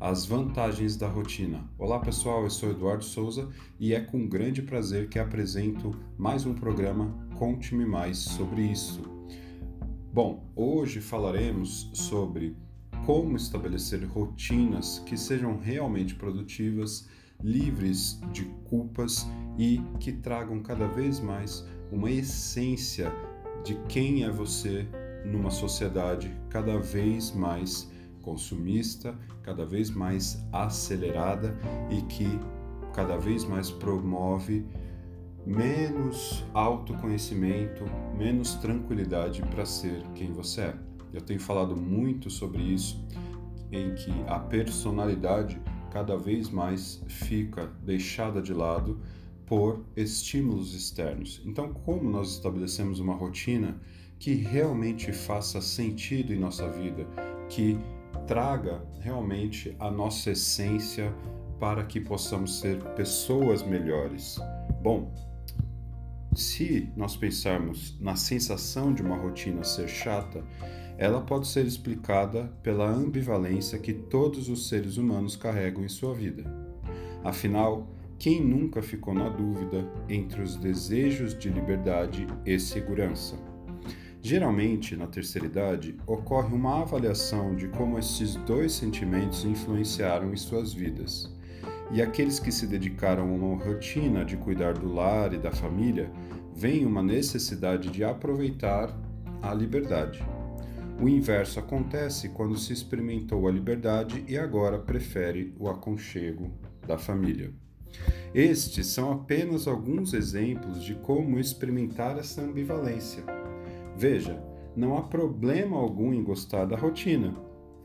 as vantagens da rotina. Olá pessoal, eu sou Eduardo Souza e é com grande prazer que apresento mais um programa Conte-me Mais sobre isso. Bom, hoje falaremos sobre como estabelecer rotinas que sejam realmente produtivas, livres de culpas e que tragam cada vez mais uma essência de quem é você numa sociedade cada vez mais consumista, cada vez mais acelerada e que cada vez mais promove menos autoconhecimento, menos tranquilidade para ser quem você é. Eu tenho falado muito sobre isso, em que a personalidade cada vez mais fica deixada de lado por estímulos externos. Então, como nós estabelecemos uma rotina que realmente faça sentido em nossa vida, que traga realmente a nossa essência para que possamos ser pessoas melhores? Bom, se nós pensarmos na sensação de uma rotina ser chata, ela pode ser explicada pela ambivalência que todos os seres humanos carregam em sua vida. Afinal, quem nunca ficou na dúvida entre os desejos de liberdade e segurança? Geralmente, na terceira idade, ocorre uma avaliação de como esses dois sentimentos influenciaram em suas vidas. E aqueles que se dedicaram a uma rotina de cuidar do lar e da família veem uma necessidade de aproveitar a liberdade. O inverso acontece quando se experimentou a liberdade e agora prefere o aconchego da família. Estes são apenas alguns exemplos de como experimentar essa ambivalência. Veja, não há problema algum em gostar da rotina.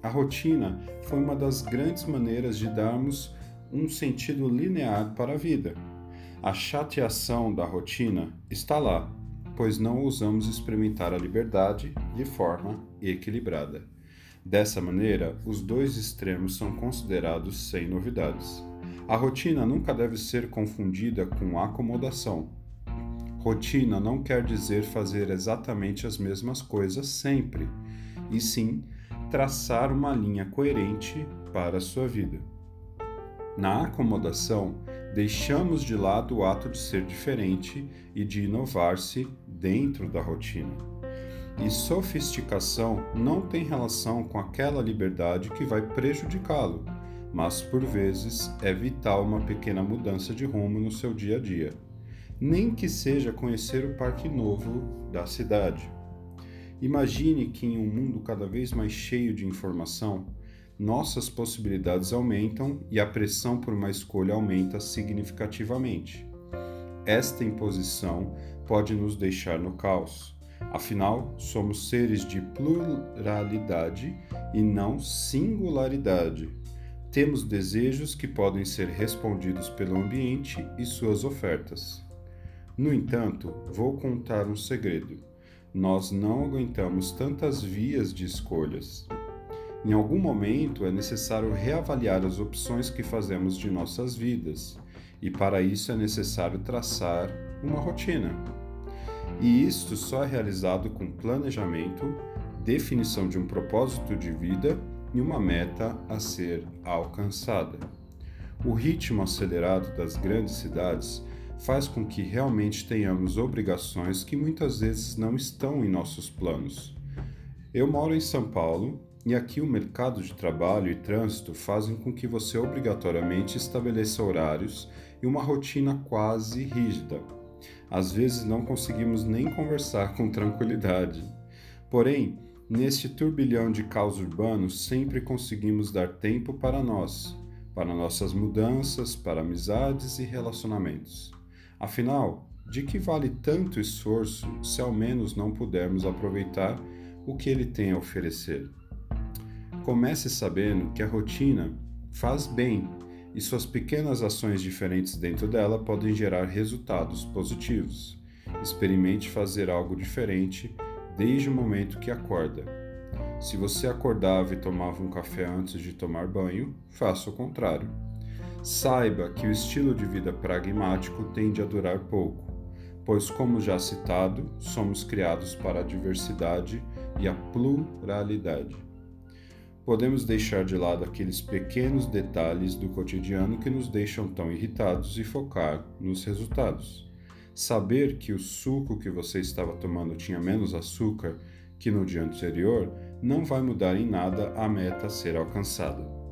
A rotina foi uma das grandes maneiras de darmos um sentido linear para a vida. A chateação da rotina está lá, pois não ousamos experimentar a liberdade de forma equilibrada. Dessa maneira, os dois extremos são considerados sem novidades. A rotina nunca deve ser confundida com acomodação. Rotina não quer dizer fazer exatamente as mesmas coisas sempre, e sim traçar uma linha coerente para a sua vida. Na acomodação, deixamos de lado o ato de ser diferente e de inovar-se dentro da rotina. E sofisticação não tem relação com aquela liberdade que vai prejudicá-lo mas por vezes é vital uma pequena mudança de rumo no seu dia a dia, nem que seja conhecer o parque novo da cidade. Imagine que em um mundo cada vez mais cheio de informação, nossas possibilidades aumentam e a pressão por uma escolha aumenta significativamente. Esta imposição pode nos deixar no caos. Afinal, somos seres de pluralidade e não singularidade. Temos desejos que podem ser respondidos pelo ambiente e suas ofertas. No entanto, vou contar um segredo. Nós não aguentamos tantas vias de escolhas. Em algum momento é necessário reavaliar as opções que fazemos de nossas vidas, e para isso é necessário traçar uma rotina. E isto só é realizado com planejamento, definição de um propósito de vida e uma meta a ser alcançada. O ritmo acelerado das grandes cidades faz com que realmente tenhamos obrigações que muitas vezes não estão em nossos planos. Eu moro em São Paulo e aqui o mercado de trabalho e trânsito fazem com que você obrigatoriamente estabeleça horários e uma rotina quase rígida. Às vezes não conseguimos nem conversar com tranquilidade. Porém, Neste turbilhão de caos urbano, sempre conseguimos dar tempo para nós, para nossas mudanças, para amizades e relacionamentos. Afinal, de que vale tanto esforço se ao menos não pudermos aproveitar o que ele tem a oferecer? Comece sabendo que a rotina faz bem e suas pequenas ações diferentes dentro dela podem gerar resultados positivos. Experimente fazer algo diferente desde o momento que acorda. Se você acordava e tomava um café antes de tomar banho, faça o contrário. Saiba que o estilo de vida pragmático tende a durar pouco, pois, como já citado, somos criados para a diversidade e a pluralidade. podemos deixar de lado aqueles pequenos detalhes do cotidiano que nos deixam tão irritados e focar nos resultados. Saber que o suco que você estava tomando tinha menos açúcar que no dia anterior não vai mudar em nada a meta a ser alcançada.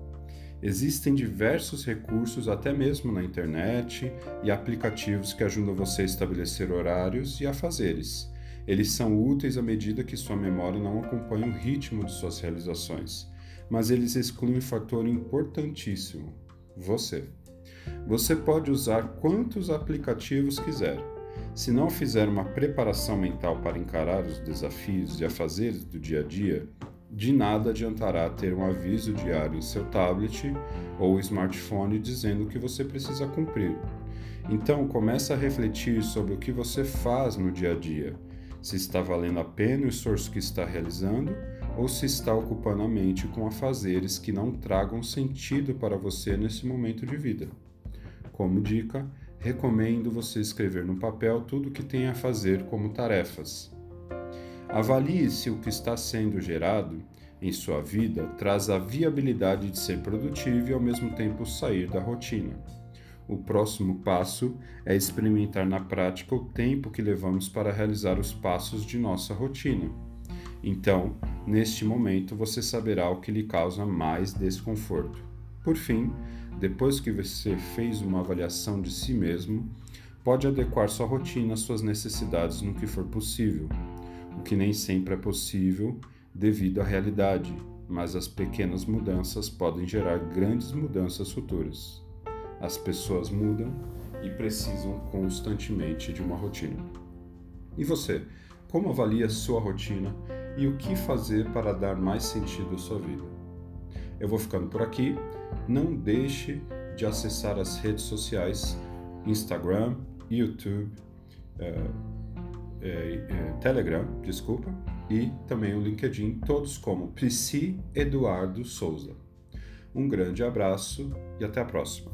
Existem diversos recursos, até mesmo na internet, e aplicativos que ajudam você a estabelecer horários e afazeres. Eles são úteis à medida que sua memória não acompanha o ritmo de suas realizações mas eles excluem um fator importantíssimo: você. Você pode usar quantos aplicativos quiser. Se não fizer uma preparação mental para encarar os desafios e afazeres do dia a dia, de nada adiantará ter um aviso diário em seu tablet ou smartphone dizendo o que você precisa cumprir. Então, comece a refletir sobre o que você faz no dia a dia, se está valendo a pena o esforço que está realizando ou se está ocupando a mente com afazeres que não tragam sentido para você nesse momento de vida. Como dica, recomendo você escrever no papel tudo o que tem a fazer como tarefas. Avalie se o que está sendo gerado em sua vida traz a viabilidade de ser produtivo e ao mesmo tempo sair da rotina. O próximo passo é experimentar na prática o tempo que levamos para realizar os passos de nossa rotina. Então, neste momento, você saberá o que lhe causa mais desconforto. Por fim, depois que você fez uma avaliação de si mesmo, pode adequar sua rotina às suas necessidades no que for possível, o que nem sempre é possível devido à realidade, mas as pequenas mudanças podem gerar grandes mudanças futuras. As pessoas mudam e precisam constantemente de uma rotina. E você, como avalia sua rotina e o que fazer para dar mais sentido à sua vida. Eu vou ficando por aqui. Não deixe de acessar as redes sociais Instagram, YouTube, é, é, é, Telegram, desculpa, e também o LinkedIn, todos como Prisci Eduardo Souza. Um grande abraço e até a próxima.